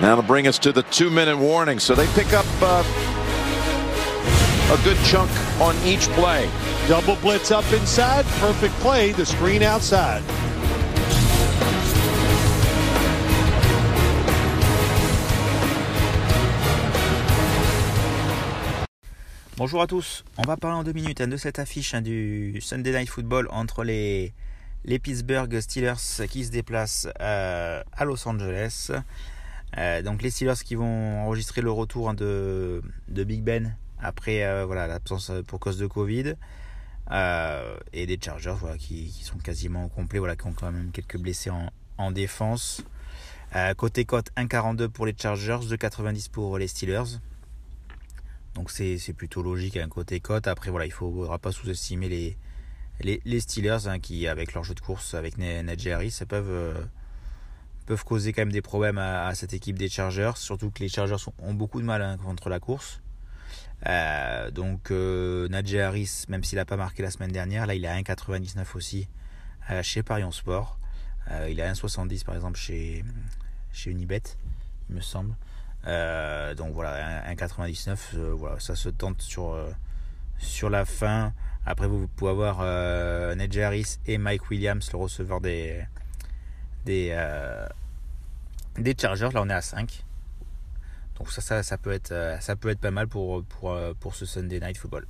That'll bring us to the two-minute warning. So they pick up uh, a good chunk on each play. Double blitz up inside. Perfect play. The screen outside. Bonjour à tous, on va parler en deux minutes hein, de cette affiche hein, du Sunday Night Football entre les, les Pittsburgh Steelers qui se déplacent euh, à Los Angeles. Euh, donc les Steelers qui vont enregistrer le retour hein, de, de, Big Ben après euh, voilà l'absence pour cause de Covid. et des Chargers voilà, qui, sont quasiment complets, voilà, qui ont quand même quelques blessés en, en défense. côté cote 1,42 pour les Chargers, 2,90 pour les Steelers. Donc c'est plutôt logique un côté cote. Après voilà, il ne faudra pas sous-estimer les, les, Steelers hein, qui avec leur jeu de course avec Najee Harris peuvent, euh, peuvent causer quand même des problèmes à, cette équipe des Chargers. Surtout que les Chargers ont beaucoup de mal hein, contre la course. Euh, donc euh, Najee Harris, même s'il n'a pas marqué la semaine dernière, là il est à 1,99 aussi chez Parion Sport. il est à 1,70 par exemple chez, chez Unibet, il me semble. Euh, donc voilà, 1,99, euh, voilà, ça se tente sur, euh, sur la fin. Après, vous pouvez avoir euh, Ned Harris et Mike Williams, le receveur des, des, des Chargers. Là, on est à 5. Donc ça, ça, ça, peut, être, ça peut être pas mal pour, pour, pour ce Sunday Night Football.